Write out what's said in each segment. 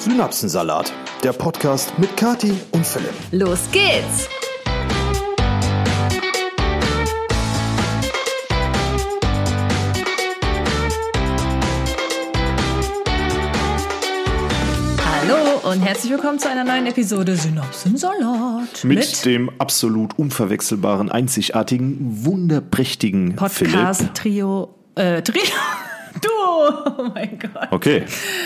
Synapsensalat, der Podcast mit Kati und Philipp. Los geht's! Hallo und herzlich willkommen zu einer neuen Episode Synapsensalat. Mit, dem absolut unverwechselbaren, einzigartigen, wunderprächtigen. Podcast-Trio. Äh, Trio. Oh mein Gott. Okay,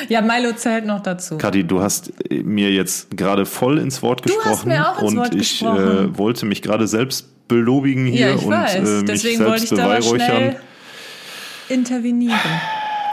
Ja, Milo zählt noch dazu. Kathi, du hast äh, mir jetzt gerade voll ins Wort Du hast gesprochen mir auch ins und Wort ich gesprochen. äh, wollte mich gerade selbst belobigen hier ja, ich und weiß. äh, mich Deswegen wollte selbst ich da beweihräuchern. intervenieren.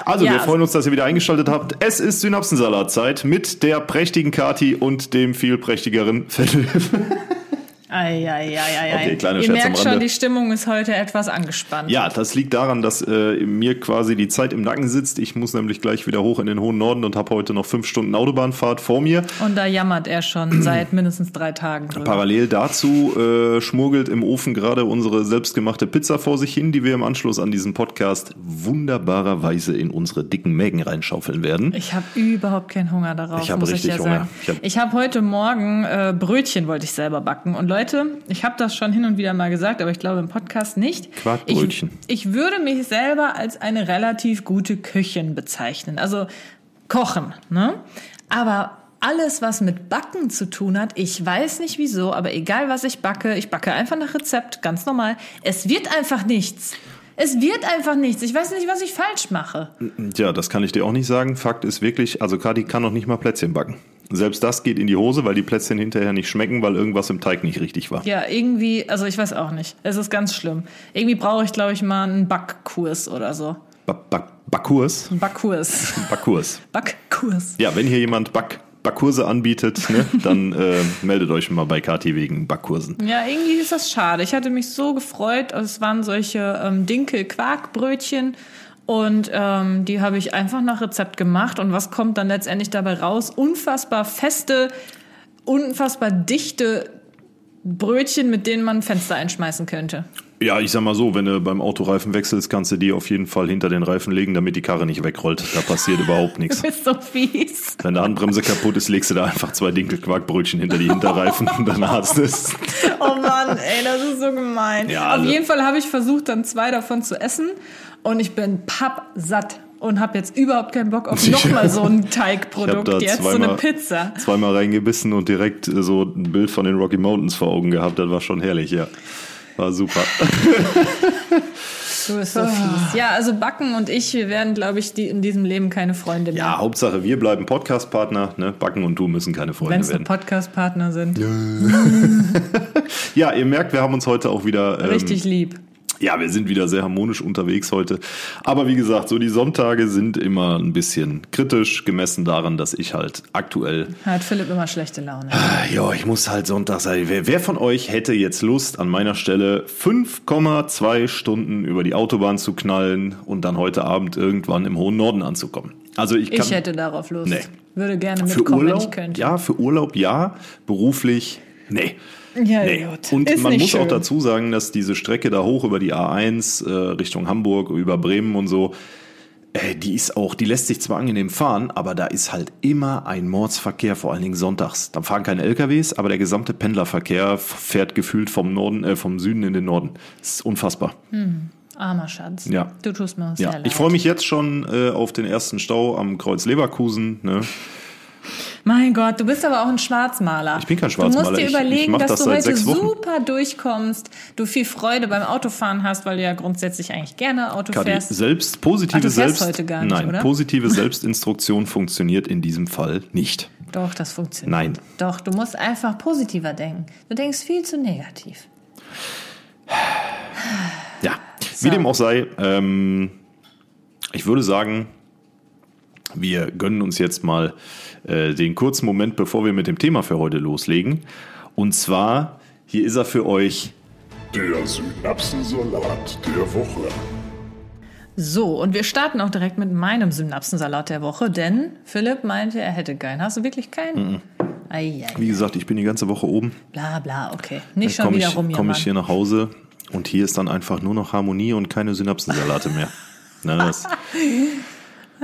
Also, Ja. wir freuen uns, dass ihr wieder eingeschaltet habt. Es ist Synapsensalatzeit mit der prächtigen Kati und dem viel prächtigeren Philipp. Eieieiei. Okay, kleiner Ihr Scherz merkt schon, die Stimmung ist heute etwas angespannt. Ja, das liegt daran, dass äh, mir quasi die Zeit im Nacken sitzt. Ich muss nämlich gleich wieder hoch in den hohen Norden und habe heute noch fünf Stunden Autobahnfahrt vor mir. Und da jammert er schon seit mindestens drei Tagen drüber. Parallel dazu äh, schmuggelt im Ofen gerade unsere selbstgemachte Pizza vor sich hin, die wir im Anschluss an diesen Podcast wunderbarerweise in unsere dicken Mägen reinschaufeln werden. Ich habe überhaupt keinen Hunger darauf, Ich hab muss ich richtig ja Hunger. sagen. Ich hab- habe heute Morgen äh, Brötchen wollte ich selber backen. Und Leute, ich habe das schon hin und wieder mal gesagt, aber ich glaube im Podcast nicht. Quarkbrötchen. Ich, ich würde mich selber als eine relativ gute Köchin bezeichnen. Also kochen, ne? Aber alles, was mit Backen zu tun hat, ich weiß nicht wieso, aber egal was ich backe, ich backe einfach nach Rezept, ganz normal. Es wird einfach nichts. Es wird einfach nichts. Ich weiß nicht, was ich falsch mache. Tja, das kann ich dir auch nicht sagen. Fakt ist wirklich, also Kati kann noch nicht mal Plätzchen backen. Selbst das geht in die Hose, weil die Plätzchen hinterher nicht schmecken, weil irgendwas im Teig nicht richtig war. Ja, irgendwie, also ich weiß auch nicht. Es ist ganz schlimm. Irgendwie brauche ich, glaube ich, mal einen Backkurs oder so. Ba ba Backkurs? Backkurs. Backkurs. Backkurs. Ja, wenn hier jemand Back Backkurse anbietet, ne, dann äh, meldet euch mal bei Kati wegen Backkursen. Ja, irgendwie ist das schade. Ich hatte mich so gefreut. Es waren solche ähm, Dinkel-Quarkbrötchen. Und ähm, die habe ich einfach nach Rezept gemacht. Und was kommt dann letztendlich dabei raus? Unfassbar feste, unfassbar dichte Brötchen, mit denen man Fenster einschmeißen könnte. Ja, ich sag mal so, wenn du beim Autoreifen wechselst, kannst du die auf jeden Fall hinter den Reifen legen, damit die Karre nicht wegrollt. Da passiert überhaupt Du nichts. bist so fies. Wenn die Handbremse kaputt ist, legst du da einfach zwei Dinkelquarkbrötchen hinter die Hinterreifen und dann hast du es. Oh Mann, ey, das ist so gemein. Ja, Auf also- jeden Fall habe ich versucht, dann zwei davon zu essen und ich bin pappsatt und habe jetzt überhaupt keinen Bock auf nochmal so ein Teigprodukt, jetzt so eine zweimal- Pizza. Zweimal reingebissen und direkt so ein Bild von den Rocky Mountains vor Augen gehabt. Das war schon herrlich, ja. War super. Du bist so fies. Ja, also Backen und ich, wir werden, glaube ich, die in diesem Leben keine Freunde mehr. Ja, Hauptsache, wir bleiben Podcast-Partner. Ne? Backen und du müssen keine Freunde Wenn es nur werden. Podcast-Partner sind. Ja, ihr merkt, wir haben uns heute auch wieder. Ähm, Richtig lieb. Ja, wir sind wieder sehr harmonisch unterwegs heute. Aber wie gesagt, so die Sonntage sind immer ein bisschen kritisch, gemessen daran, dass ich halt aktuell Hat Philipp immer schlechte Laune. Ja, ich muss halt Sonntag sein. Wer, wer von euch hätte jetzt Lust, an meiner Stelle 5,2 Stunden über die Autobahn zu knallen und dann heute Abend irgendwann im hohen Norden anzukommen? Also ich kann Ich hätte darauf Lust. Nee. Würde gerne für mitkommen, wenn Urlaub, ich könnte. ja, für Urlaub ja, beruflich nee. Ja, Nee. gut. Und Ist man muss auch schön. dazu sagen, dass diese Strecke da hoch über die A1 äh, Richtung Hamburg, über Bremen und so, äh, die ist auch, die lässt sich zwar angenehm fahren, aber da ist halt immer ein Mordsverkehr, vor allen Dingen sonntags. Da fahren keine LKWs, aber der gesamte Pendlerverkehr fährt gefühlt vom Norden, äh, vom Süden in den Norden. Das ist unfassbar. Armer Schatz. Ja. Du tust mir sehr Ja, ich freue mich jetzt schon äh, auf den ersten Stau am Kreuz Leverkusen. Ne? Mein Gott, du bist aber auch ein Schwarzmaler. Ich bin kein Du Schwarzmaler. musst dir Ich- ich überlegen, mach dass das du heute super durchkommst, du viel Freude beim Autofahren hast, weil du ja grundsätzlich eigentlich gerne Auto Kadi, fährst. selbst positive Ach, du Selbst heute gar nicht, Nein, oder? positive Selbstinstruktion funktioniert in diesem Fall nicht. Doch, das funktioniert. Nein. Doch, du musst einfach positiver denken. Du denkst viel zu negativ. Ja, wie dem auch sei, ähm, ich würde sagen, wir gönnen uns jetzt mal äh, den kurzen Moment, bevor wir mit dem Thema für heute loslegen. Und zwar, hier ist er für euch. Der Synapsensalat der Woche. So, und wir starten auch direkt mit meinem Synapsensalat der Woche, denn Philipp meinte, er hätte keinen. Hast du wirklich keinen? Mhm. Ei, ei, Wie gesagt, ich bin die ganze Woche oben. bla bla, okay. Nicht Dann schon komme wieder ich, rum, komm ich hier nach Hause und hier ist dann einfach nur noch Harmonie und keine Synapsensalate mehr. Ne, das,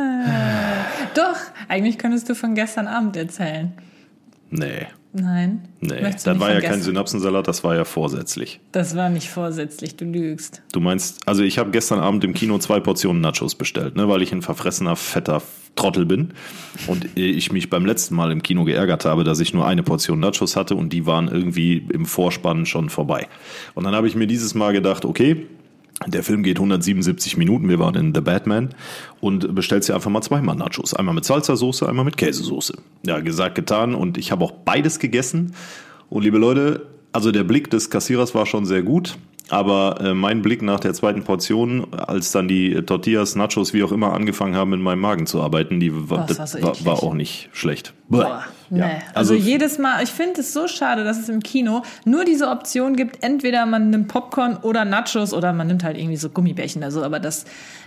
Doch, eigentlich könntest du von gestern Abend erzählen. Nee. Nein. Nee, Möchtest das war ja kein Synapsensalat, das war ja vorsätzlich. Das war nicht vorsätzlich, du lügst. Du meinst, also ich habe gestern Abend im Kino zwei Portionen Nachos bestellt, ne, weil ich ein verfressener, fetter Trottel bin und ich mich beim letzten Mal im Kino geärgert habe, dass ich nur eine Portion Nachos hatte und die waren irgendwie im Vorspann schon vorbei. Und dann habe ich mir dieses Mal gedacht, okay, der Film geht 177 Minuten, wir waren in The Batman und bestellst dir einfach mal zweimal Nachos. Einmal mit Salsa-Soße, einmal mit Käsesoße. Ja, gesagt, getan und ich habe auch beides gegessen. Und liebe Leute, also der Blick des Kassierers war schon sehr gut, aber äh, mein Blick nach der zweiten Portion, als dann die Tortillas, Nachos, wie auch immer angefangen haben, in meinem Magen zu arbeiten, die war, war war auch nicht schlecht. Boah, nee. Ja, Also, also, jedes Mal, ich finde es so schade, dass es im Kino nur diese Option gibt, entweder man nimmt Popcorn oder Nachos oder man nimmt halt irgendwie so Gummibärchen oder so, aber das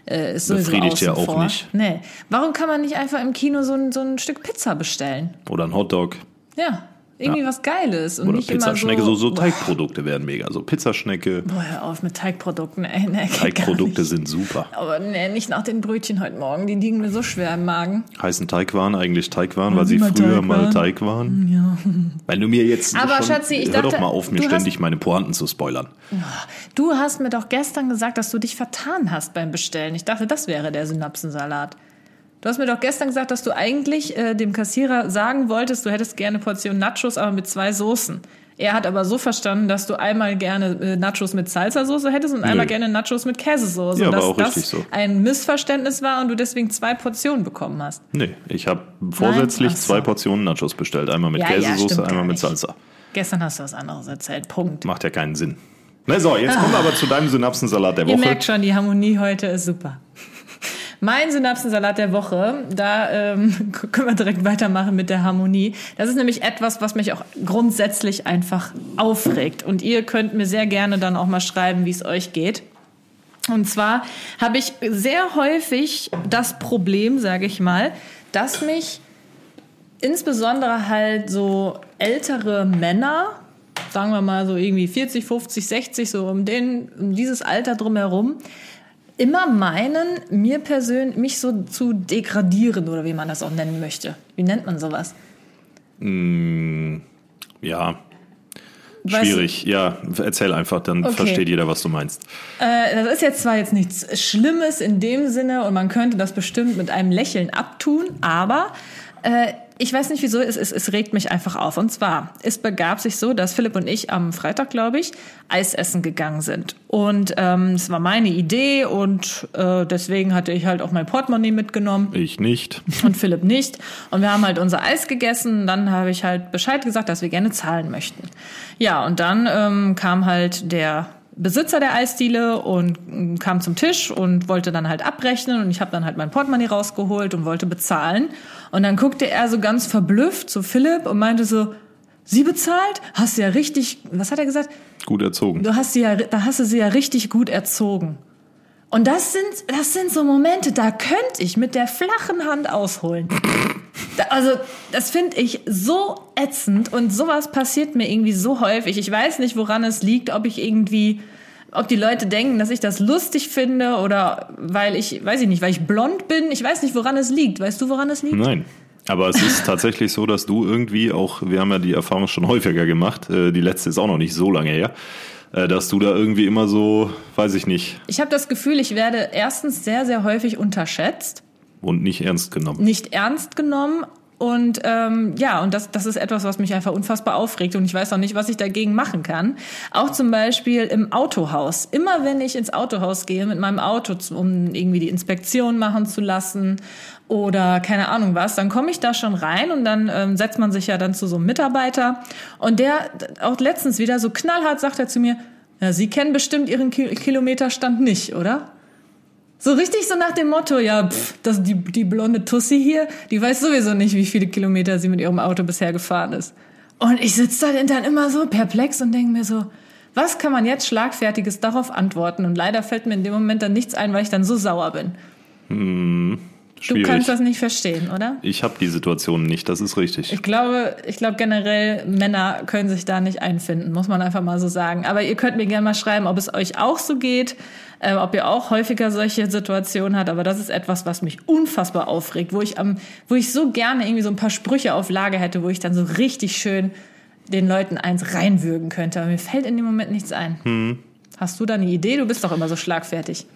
äh, ist sowieso Befriedigt ja auch vor. nicht. Nee. Warum kann man nicht einfach im Kino so ein, so ein Stück Pizza bestellen? oder ein Hotdog Ja, irgendwie Ja. was Geiles und oder nicht Pizzaschnecke, so, so, so Teigprodukte wären mega. So Pizzaschnecke, Boah, hör auf mit Teigprodukten, ey, nee, Teigprodukte sind super. Aber nee, nicht nach den Brötchen heute Morgen, die liegen mir so schwer im Magen. Heißen Teigwaren eigentlich Teigwaren, weil sie früher mal Teigwaren. Teig waren? Ja. Wenn du mir jetzt Aber schon, Schatzi, ich hör dachte, doch mal auf, mir ständig hast- meine Pointen zu spoilern. Du hast mir doch gestern gesagt, dass du dich vertan hast beim Bestellen. Ich dachte, das wäre der Synapsensalat. Du hast mir doch gestern gesagt, dass du eigentlich äh, dem Kassierer sagen wolltest, du hättest gerne Portion Nachos, aber mit zwei Soßen. Er hat aber so verstanden, dass du einmal gerne äh, Nachos mit Salsa-Soße hättest und einmal gerne Nachos mit Käsesoße. Ja, und dass auch das richtig so. ein Missverständnis war und du deswegen zwei Portionen bekommen hast. Nee, ich habe vorsätzlich so. zwei Portionen Nachos bestellt. Einmal mit Ja, ja, Käsesoße, gar einmal mit. Salsa. Gestern hast du was anderes erzählt. Punkt. Macht ja keinen Sinn. Na so, jetzt kommen wir aber zu deinem Synapsensalat der Ihr Woche. merkt schon, die Harmonie heute ist super. Mein Synapsensalat der Woche, da ähm, können wir direkt weitermachen mit der Harmonie. Das ist nämlich etwas, was mich auch grundsätzlich einfach aufregt. Und ihr könnt mir sehr gerne dann auch mal schreiben, wie es euch geht. Und zwar habe ich sehr häufig das Problem, sage ich mal, dass mich insbesondere halt so ältere Männer, sagen wir mal so irgendwie 40, 50, 60, so um, den, um dieses Alter drumherum, immer meinen, mir persönlich, mich so zu degradieren oder wie man das auch nennen möchte. Wie nennt man sowas? Ja, Weißt du- schwierig. Ja, erzähl einfach, dann Okay. versteht jeder, was du meinst. Äh, das ist jetzt zwar jetzt nichts Schlimmes in dem Sinne und man könnte das bestimmt mit einem Lächeln abtun, aber äh, ich weiß nicht wieso, es, es, es regt mich einfach auf. Und zwar, es begab sich so, dass Philipp und ich am Freitag, glaube ich, Eis essen gegangen sind. Und ähm, es war meine Idee und äh, deswegen hatte ich halt auch mein Portemonnaie mitgenommen Ich nicht. und Philipp nicht. Und wir haben halt unser Eis gegessen. Dann habe ich halt Bescheid gesagt, dass wir gerne zahlen möchten. Ja, und dann ähm, kam halt der Besitzer der Eisdiele und ähm, kam zum Tisch und wollte dann halt abrechnen. Und ich habe dann halt mein Portemonnaie rausgeholt und wollte bezahlen. Und dann guckte er so ganz verblüfft zu Philipp und meinte so, Sie bezahlt? Hast du ja richtig, was hat er gesagt? Gut erzogen. Du hast sie ja, da hast du sie ja richtig gut erzogen. Und das sind, das sind so Momente, da könnte ich mit der flachen Hand ausholen. Da, also, das finde ich so ätzend und sowas passiert mir irgendwie so häufig. Ich weiß nicht, woran es liegt, ob ich irgendwie, ob die Leute denken, dass ich das lustig finde oder weil ich, weiß ich nicht, weil ich blond bin. Ich weiß nicht, woran es liegt. Weißt du, woran es liegt? Nein. Aber es ist tatsächlich so, dass du irgendwie auch, wir haben ja die Erfahrung schon häufiger gemacht, äh, die letzte ist auch noch nicht so lange her, äh, dass du da irgendwie immer so, weiß ich nicht, Ich habe das Gefühl, ich werde erstens sehr, sehr häufig unterschätzt. und nicht ernst genommen. nicht ernst genommen. Und ähm, ja, und das, das ist etwas, was mich einfach unfassbar aufregt. Und ich weiß auch nicht, was ich dagegen machen kann. Auch zum Beispiel im Autohaus. Immer wenn ich ins Autohaus gehe mit meinem Auto, um irgendwie die Inspektion machen zu lassen oder keine Ahnung was, dann komme ich da schon rein und dann ähm, setzt man sich ja dann zu so einem Mitarbeiter. Und der, auch letztens wieder so knallhart sagt er zu mir, ja, Sie kennen bestimmt Ihren Ki Kilometerstand nicht, oder? So richtig so nach dem Motto, ja, pff, das, die, die blonde Tussi hier, die weiß sowieso nicht, wie viele Kilometer sie mit ihrem Auto bisher gefahren ist. Und ich sitze da dann immer so perplex und denke mir so, was kann man jetzt Schlagfertiges darauf antworten? Und leider fällt mir in dem Moment dann nichts ein, weil ich dann so sauer bin. Du Schwierig. kannst das nicht verstehen, oder? Ich habe die Situation nicht, das ist richtig. Ich glaube, ich glaube generell, Männer können sich da nicht einfinden, muss man einfach mal so sagen. Aber ihr könnt mir gerne mal schreiben, ob es euch auch so geht, äh, ob ihr auch häufiger solche Situationen habt. Aber das ist etwas, was mich unfassbar aufregt, wo ich am, wo ich so gerne irgendwie so ein paar Sprüche auf Lage hätte, wo ich dann so richtig schön den Leuten eins reinwürgen könnte. Aber mir fällt in dem Moment nichts ein. Hast du da eine Idee? Du bist doch immer so schlagfertig.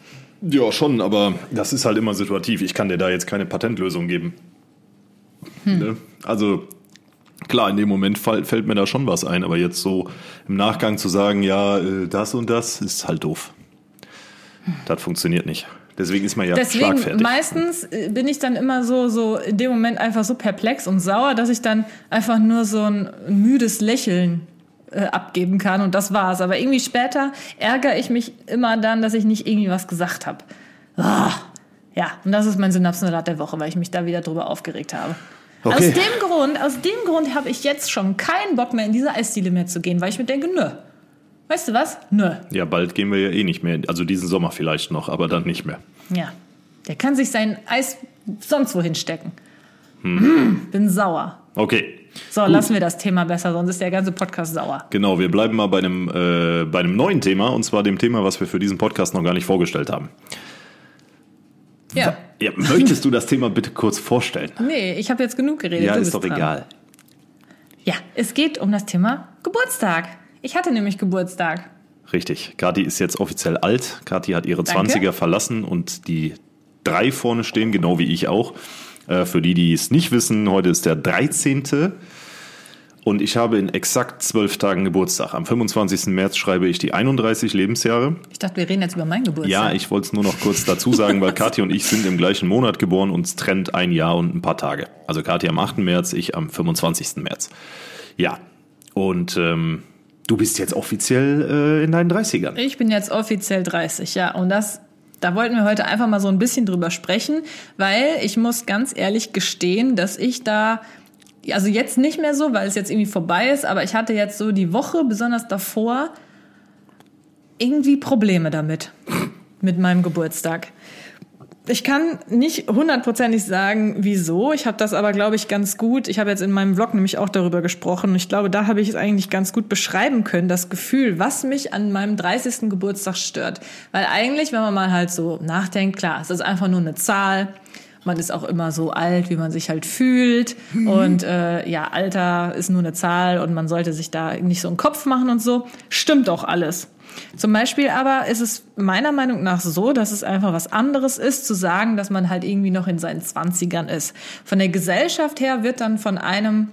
Ja, schon, aber das ist halt immer situativ. Ich kann dir da jetzt keine Patentlösung geben. Ne? Also klar, in dem Moment fällt mir da schon was ein, aber jetzt so im Nachgang zu sagen, ja, äh, das und das ist halt doof. Das funktioniert nicht. Deswegen ist man ja Deswegen schlagfertig. meistens äh, bin ich dann immer so so in dem Moment einfach so perplex und sauer, dass ich dann einfach nur so ein müdes Lächeln äh, abgeben kann und das war's. Aber irgendwie später ärgere ich mich immer dann, dass ich nicht irgendwie was gesagt habe. Ah, ja, und das ist mein Synapsensalat der Woche, weil ich mich da wieder drüber aufgeregt habe. Okay. Aus dem Grund, aus dem Grund habe ich jetzt schon keinen Bock mehr in diese Eisdiele mehr zu gehen, weil ich mir denke, nö. Weißt du was? Nö. Ja, bald gehen wir ja eh nicht mehr. Also diesen Sommer vielleicht noch, aber dann nicht mehr. Ja. Der kann sich sein Eis sonst wohin stecken. Hm. Bin sauer. Okay. So, lassen wir das Thema besser, sonst ist der ganze Podcast sauer. Genau, wir bleiben mal bei einem, äh, bei einem neuen Thema, und zwar dem Thema, was wir für diesen Podcast noch gar nicht vorgestellt haben. Ja. Ja, möchtest du das Thema bitte kurz vorstellen? Nee, ich habe jetzt genug geredet. Ja, du ist doch dran. egal. Ja, es geht um das Thema Geburtstag. Ich hatte nämlich Geburtstag. Richtig. Kathi ist jetzt offiziell alt. Kathi hat ihre Danke. 20er verlassen und die drei vorne stehen, genau wie ich auch. Äh, für die, die es nicht wissen, heute ist der 13. Und ich habe in exakt zwölf Tagen Geburtstag. Am 25. März schreibe ich die 31 Lebensjahre. Ich dachte, wir reden jetzt über meinen Geburtstag. Ja, ich wollte es nur noch kurz dazu sagen, weil Kathi und ich sind im gleichen Monat geboren, uns trennt ein Jahr und ein paar Tage. Also Kathi am 8. März, ich am 25. März. Ja, und ähm, du bist jetzt offiziell äh, in deinen 30ern. Ich bin jetzt offiziell 30, ja. Und das, da wollten wir heute einfach mal so ein bisschen drüber sprechen, weil ich muss ganz ehrlich gestehen, dass ich da, also jetzt nicht mehr so, weil es jetzt irgendwie vorbei ist, aber ich hatte jetzt so die Woche, besonders davor, irgendwie Probleme damit, mit meinem Geburtstag. Ich kann nicht hundertprozentig sagen, wieso. Ich habe das aber, glaube ich, ganz gut. Ich habe jetzt in meinem Blog nämlich auch darüber gesprochen. Ich glaube, da habe ich es eigentlich ganz gut beschreiben können, das Gefühl, was mich an meinem 30. Geburtstag stört. Weil eigentlich, wenn man mal halt so nachdenkt, klar, es ist einfach nur eine Zahl. Man ist auch immer so alt, wie man sich halt fühlt. Und äh, ja, Alter ist nur eine Zahl und man sollte sich da nicht so einen Kopf machen und so. Stimmt auch alles. Zum Beispiel aber ist es meiner Meinung nach so, dass es einfach was anderes ist, zu sagen, dass man halt irgendwie noch in seinen Zwanzigern ist. Von der Gesellschaft her wird dann von einem,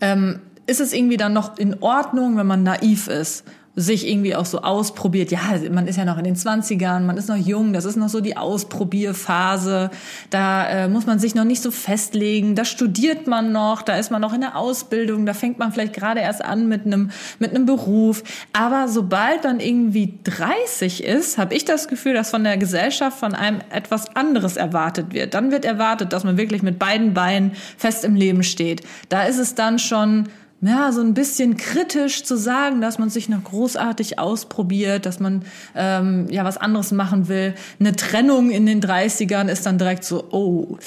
ähm, ist es irgendwie dann noch in Ordnung, wenn man naiv ist sich irgendwie auch so ausprobiert. Ja, man ist ja noch in den 20ern, man ist noch jung, das ist noch so die Ausprobierphase. Da äh, muss man sich noch nicht so festlegen, da studiert man noch, da ist man noch in der Ausbildung, da fängt man vielleicht gerade erst an mit einem mit einem Beruf. Aber sobald man irgendwie 30 ist, habe ich das Gefühl, dass von der Gesellschaft von einem etwas anderes erwartet wird. Dann wird erwartet, dass man wirklich mit beiden Beinen fest im Leben steht. Da ist es dann schon ja, so ein bisschen kritisch zu sagen, dass man sich noch großartig ausprobiert, dass man ähm, ja was anderes machen will. Eine Trennung in den 30ern ist dann direkt so, oh,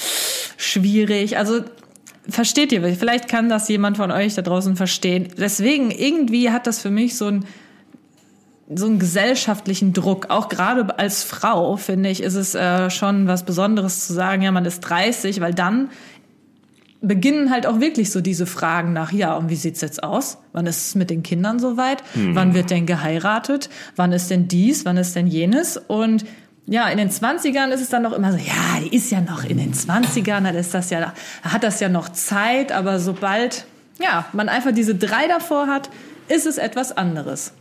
schwierig. Also versteht ihr, vielleicht kann das jemand von euch da draußen verstehen. Deswegen, irgendwie hat das für mich so ein so einen gesellschaftlichen Druck. Auch gerade als Frau, finde ich, ist es äh, schon was Besonderes zu sagen, ja, man ist 30, weil dann beginnen halt auch wirklich so diese Fragen nach, ja, und wie sieht's jetzt aus? Wann ist es mit den Kindern soweit? Wann wird denn geheiratet? Wann ist denn dies? Wann ist denn jenes? Und ja, in den 20ern ist es dann noch immer so, ja, die ist ja noch in den 20ern, dann ist das ja, hat das ja noch Zeit, aber sobald, ja, man einfach diese drei davor hat, ist es etwas anderes.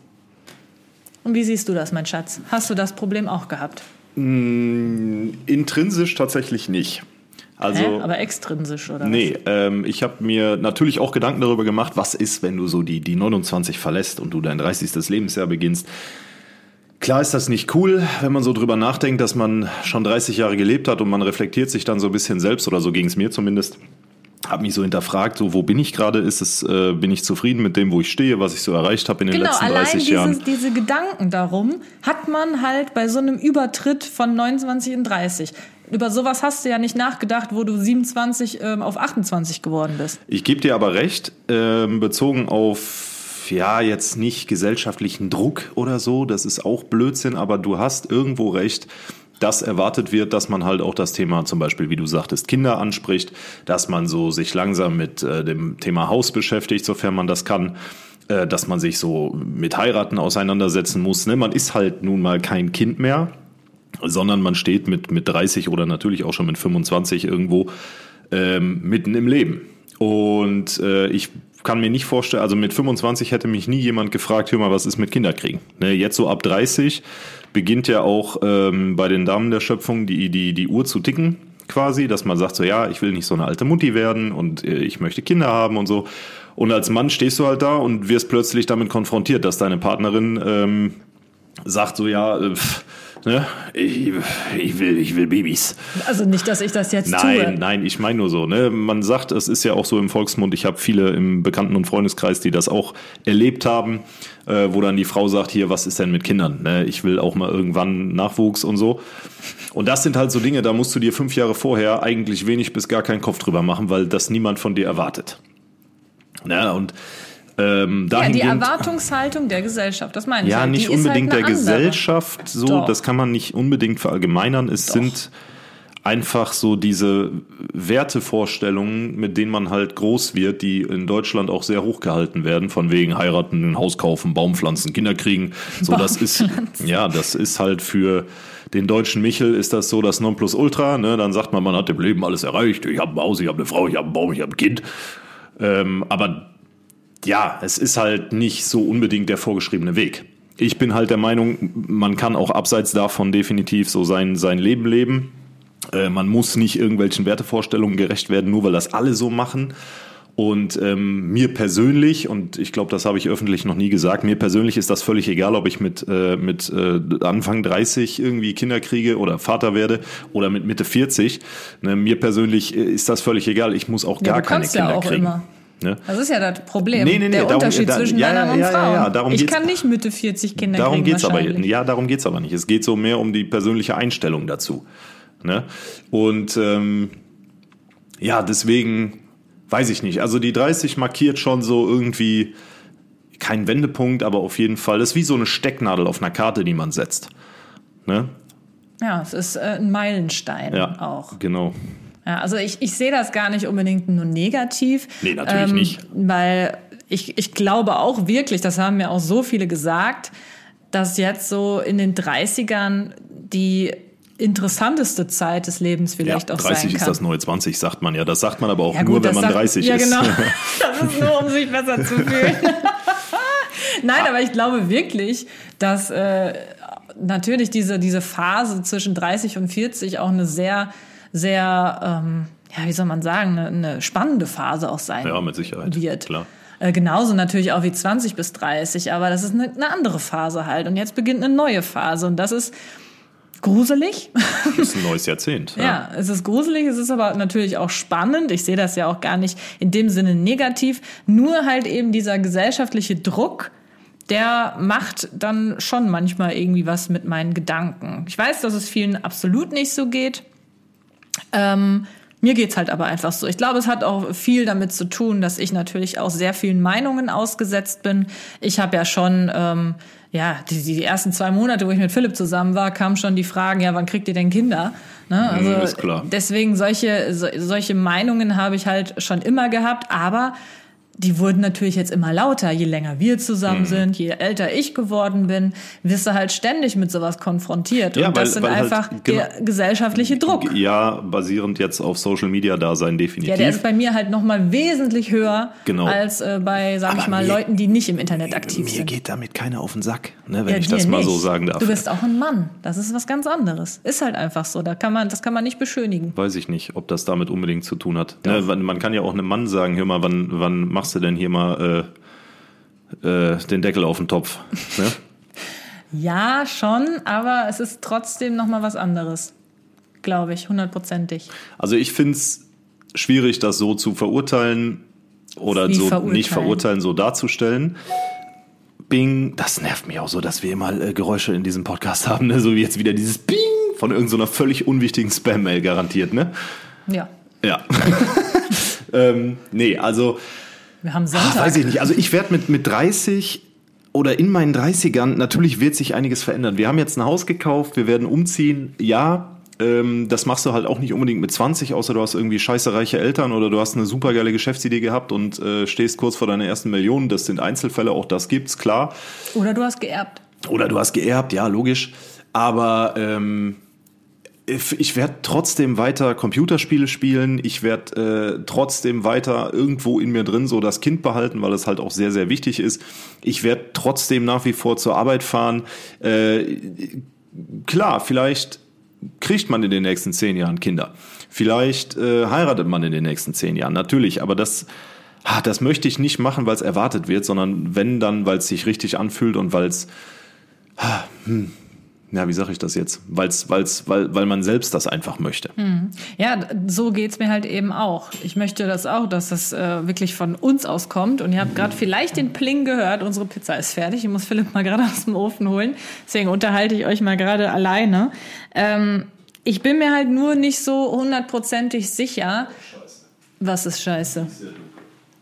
Und wie siehst du das, mein Schatz? Hast du das Problem auch gehabt? Intrinsisch tatsächlich nicht. Also, Hä? Aber extrinsisch, oder Nee, ähm, ich habe mir natürlich auch Gedanken darüber gemacht, was ist, wenn du so die, die 29 verlässt und du dein 30. Lebensjahr beginnst. Klar ist das nicht cool, wenn man so drüber nachdenkt, dass man schon 30 Jahre gelebt hat und man reflektiert sich dann so ein bisschen selbst, oder so ging es mir zumindest. Habe mich so hinterfragt, so wo bin ich gerade? Ist es, äh, bin ich zufrieden mit dem, wo ich stehe, was ich so erreicht habe in den Genau, letzten allein 30 diese, Jahren? diese Gedanken darum hat man halt bei so einem Übertritt von 29 in 30. Über sowas hast du ja nicht nachgedacht, wo du 27 ähm, auf 28 geworden bist. Ich gebe dir aber recht, ähm, bezogen auf ja jetzt nicht gesellschaftlichen Druck oder so, das ist auch Blödsinn, aber du hast irgendwo recht, dass erwartet wird, dass man halt auch das Thema zum Beispiel, wie du sagtest, Kinder anspricht, dass man so sich langsam mit äh, dem Thema Haus beschäftigt, sofern man das kann, äh, dass man sich so mit Heiraten auseinandersetzen muss. Ne? Man ist halt nun mal kein Kind mehr, sondern man steht mit, mit 30 oder natürlich auch schon mit 25 irgendwo ähm, mitten im Leben. Und äh, ich kann mir nicht vorstellen, also mit 25 hätte mich nie jemand gefragt, hör mal, was ist mit Kinderkriegen? Ne, jetzt so ab 30 beginnt ja auch ähm, bei den Damen der Schöpfung die, die, die Uhr zu ticken quasi, dass man sagt so, ja, ich will nicht so eine alte Mutti werden und äh, ich möchte Kinder haben und so. Und als Mann stehst du halt da und wirst plötzlich damit konfrontiert, dass deine Partnerin ähm, sagt so, ja, äh, pff, ne, ich, ich, will, ich will Babys. Also nicht, dass ich das jetzt Nein, tue. nein, ich meine nur so. Ne? Man sagt, es ist ja auch so im Volksmund, ich habe viele im Bekannten- und Freundeskreis, die das auch erlebt haben, äh, wo dann die Frau sagt, hier, was ist denn mit Kindern? Ne? Ich will auch mal irgendwann Nachwuchs und so. Und das sind halt so Dinge, da musst du dir fünf Jahre vorher eigentlich wenig bis gar keinen Kopf drüber machen, weil das niemand von dir erwartet. Ja, und ähm, Ja, die Erwartungshaltung der Gesellschaft, das meine ich. ja, halt. Nicht ist unbedingt halt der andere. Gesellschaft, so, Doch. das kann man nicht unbedingt verallgemeinern. Es sind einfach so diese Wertevorstellungen, mit denen man halt groß wird, die in Deutschland auch sehr hoch gehalten werden, von wegen heiraten, ein Haus kaufen, Baumpflanzen, Kinder kriegen. So, das ist, ja, das ist halt für den deutschen Michel ist das so das Nonplusultra, ne? Dann sagt man, man hat im Leben alles erreicht. Ich habe ein Haus, ich habe eine Frau, ich habe einen Baum, ich habe ein Kind. Ähm, aber ja, es ist halt nicht so unbedingt der vorgeschriebene Weg. Ich bin halt der Meinung, man kann auch abseits davon definitiv so sein, sein Leben leben. Äh, man muss nicht irgendwelchen Wertevorstellungen gerecht werden, nur weil das alle so machen. Und ähm, mir persönlich, und ich glaube, das habe ich öffentlich noch nie gesagt, mir persönlich ist das völlig egal, ob ich mit, äh, mit äh, Anfang 30 irgendwie Kinder kriege oder Vater werde oder mit Mitte 40. Ne, mir persönlich äh, ist das völlig egal. Ich muss auch Ja, gar keine Kinder ja kriegen. immer. Ne? Das ist ja das Problem. Nee, nee, nee, der darum- Unterschied da- zwischen ja, Männern und ja, ja, Frauen. ja, darum ich geht's- kann nicht Mitte 40 Kinder Darum kriegen geht's aber, ja, darum geht's aber nicht. Es geht so mehr um die persönliche Einstellung dazu. Ne? Und ähm, ja, deswegen weiß ich nicht. Also die 30 markiert schon so irgendwie kein Wendepunkt, aber auf jeden Fall. Das ist wie so eine Stecknadel auf einer Karte, die man setzt. Ne? Ja, es ist äh, ein Meilenstein Ja, auch. genau. Ja, also ich, ich sehe das gar nicht unbedingt nur negativ. Ähm, Nee, natürlich nicht. Weil ich, ich glaube auch wirklich, das haben mir auch so viele gesagt, dass jetzt so in den 30ern die interessanteste Zeit des Lebens Ja, vielleicht auch 30 sein ist kann. das neue 20, sagt man ja. Das sagt man aber auch Ja, nur, gut, wenn das man sagt- 30 ja, ist. genau. Das ist nur, um sich besser zu fühlen. Nein, aber ich glaube wirklich, dass äh, natürlich diese, diese Phase zwischen 30 und 40 auch eine sehr, sehr, ähm, ja, wie soll man sagen, eine, eine spannende Phase auch sein Ja, mit Sicherheit. wird. Klar. Äh, genauso natürlich auch wie 20 bis 30, aber das ist eine, eine andere Phase halt. Und jetzt beginnt eine neue Phase und das ist gruselig. Das ist ein neues Jahrzehnt. Ja, es ist gruselig, es ist aber natürlich auch spannend. Ich sehe das ja auch gar nicht in dem Sinne negativ. Nur halt eben dieser gesellschaftliche Druck, der macht dann schon manchmal irgendwie was mit meinen Gedanken. Ich weiß, dass es vielen absolut nicht so geht. Ähm, mir geht's halt aber einfach so. Ich glaube, es hat auch viel damit zu tun, dass ich natürlich auch sehr vielen Meinungen ausgesetzt bin. Ich habe ja schon, ähm, ja, die, die ersten zwei Monate, wo ich mit Philipp zusammen war, kamen schon die Fragen, ja, wann kriegt ihr denn Kinder? Ne? Also Mm, ist klar. deswegen solche so, solche Meinungen habe ich halt schon immer gehabt, aber die wurden natürlich jetzt immer lauter, je länger wir Mhm. zusammen sind, je älter ich geworden bin, wirst du halt ständig mit sowas konfrontiert. Ja, und weil- das sind halt- einfach genau. der gesellschaftliche Druck. Ja, basierend jetzt auf Social Media Dasein definitiv. Ja, der ist bei mir halt noch mal wesentlich höher Genau. als äh, bei, sag Aber ich mal, mir- Leuten, die nicht im Internet aktiv Mir sind. geht damit keiner auf den Sack, ne, wenn Ja, ich das mal so nicht. sagen darf. Du bist auch ein Mann. Das ist was ganz anderes. Ist halt einfach so. Da kann man, das kann man nicht beschönigen. Weiß ich nicht, ob das damit unbedingt zu tun hat. Ne, man man kann ja auch einem Mann sagen, hör mal, wann, wann machst du denn hier mal äh, äh, den Deckel auf den Topf? Ne? Ja, schon, aber es ist trotzdem noch mal was anderes. Glaube ich, hundertprozentig. Also ich find's schwierig, das so zu verurteilen oder Wie so verurteilen? nicht verurteilen, so darzustellen. Bing, das nervt mich auch so, dass wir immer äh, Geräusche in diesem Podcast haben, ne? so wie jetzt wieder dieses Bing von irgendeiner völlig unwichtigen Spam-Mail garantiert, ne? Ja. Ja. ähm, nee, also Wir haben Ah, Sonntag. weiß ich nicht. Also ich werde mit, mit 30 oder in meinen 30ern, natürlich wird sich einiges verändern. Wir haben jetzt ein Haus gekauft, wir werden umziehen. Ja, ähm, das machst du halt auch nicht unbedingt mit 20, außer du hast irgendwie scheiße reiche Eltern oder du hast eine supergeile Geschäftsidee gehabt und äh, stehst kurz vor deiner ersten Million. Das sind Einzelfälle, auch das gibt's, klar. Oder du hast geerbt. Oder du hast geerbt, ja, logisch. Aber ähm, ich werde trotzdem weiter Computerspiele spielen. Ich werde äh, trotzdem weiter irgendwo in mir drin so das Kind behalten, weil es halt auch sehr, sehr wichtig ist. Ich werde trotzdem nach wie vor zur Arbeit fahren. Äh, klar, vielleicht kriegt man in den nächsten zehn Jahren Kinder. Vielleicht äh, heiratet man in den nächsten zehn Jahren, natürlich. Aber das, das möchte ich nicht machen, weil es erwartet wird, sondern wenn dann, weil es sich richtig anfühlt und weil es ja, wie sage ich das jetzt? Weil's, weil's, weil, weil man selbst das einfach möchte. Ja, d- so geht's mir halt eben auch. Ich möchte das auch, dass das äh, wirklich von uns aus kommt. Und ihr habt gerade vielleicht den Pling gehört, unsere Pizza ist fertig. Ich muss Philipp mal gerade aus dem Ofen holen. Deswegen unterhalte ich euch mal gerade alleine. Ähm, ich bin mir halt nur nicht so hundertprozentig sicher. Was ist scheiße?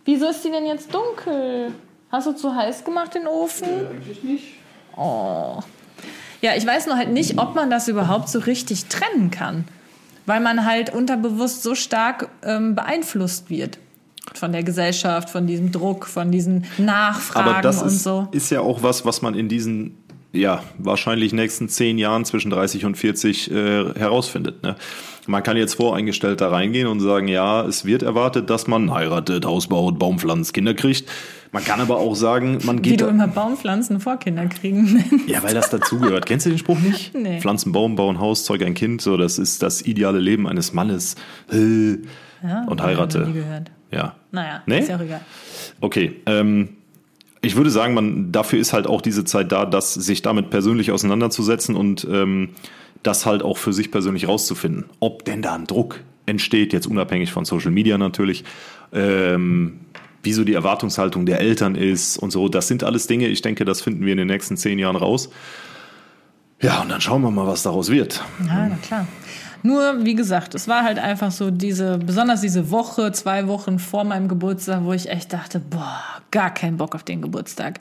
Wieso ist die denn jetzt dunkel? Hast du zu heiß gemacht den Ofen? Eigentlich nicht. Oh. Ja, ich weiß nur halt nicht, ob man das überhaupt so richtig trennen kann. Weil man halt unterbewusst so stark ähm, beeinflusst wird. Von der Gesellschaft, von diesem Druck, von diesen Nachfragen Aber das und ist, so. ist ja auch was, was man in diesen, ja, wahrscheinlich nächsten zehn Jahren zwischen 30 und 40 äh, herausfindet. Ne? Man kann jetzt voreingestellt da reingehen und sagen, ja, es wird erwartet, dass man heiratet, Haus baut, Baum pflanzt, Kinder kriegt. Man kann aber auch sagen, man Wie geht. du immer Baumpflanzen vor Kinder kriegen. Ja, weil das dazugehört. Kennst du den Spruch nicht? Nee. Pflanzen, Baum, bauen Haus, zeug ein Kind. So, das ist das ideale Leben eines Mannes. Äh, ja, Und heirate. nie gehört. Ja. Naja, Nee? ist ja auch egal. Okay. Ähm, ich würde sagen, man dafür ist halt auch diese Zeit da, dass sich damit persönlich auseinanderzusetzen und ähm, das halt auch für sich persönlich rauszufinden. Ob denn da ein Druck entsteht, jetzt unabhängig von Social Media natürlich, ähm, wie so die Erwartungshaltung der Eltern ist und so. Das sind alles Dinge, ich denke, das finden wir in den nächsten zehn Jahren raus. Ja, und dann schauen wir mal, was daraus wird. Ja, na klar. Nur, wie gesagt, es war halt einfach so diese, besonders diese Woche, zwei Wochen vor meinem Geburtstag, wo ich echt dachte, boah, gar keinen Bock auf den Geburtstag.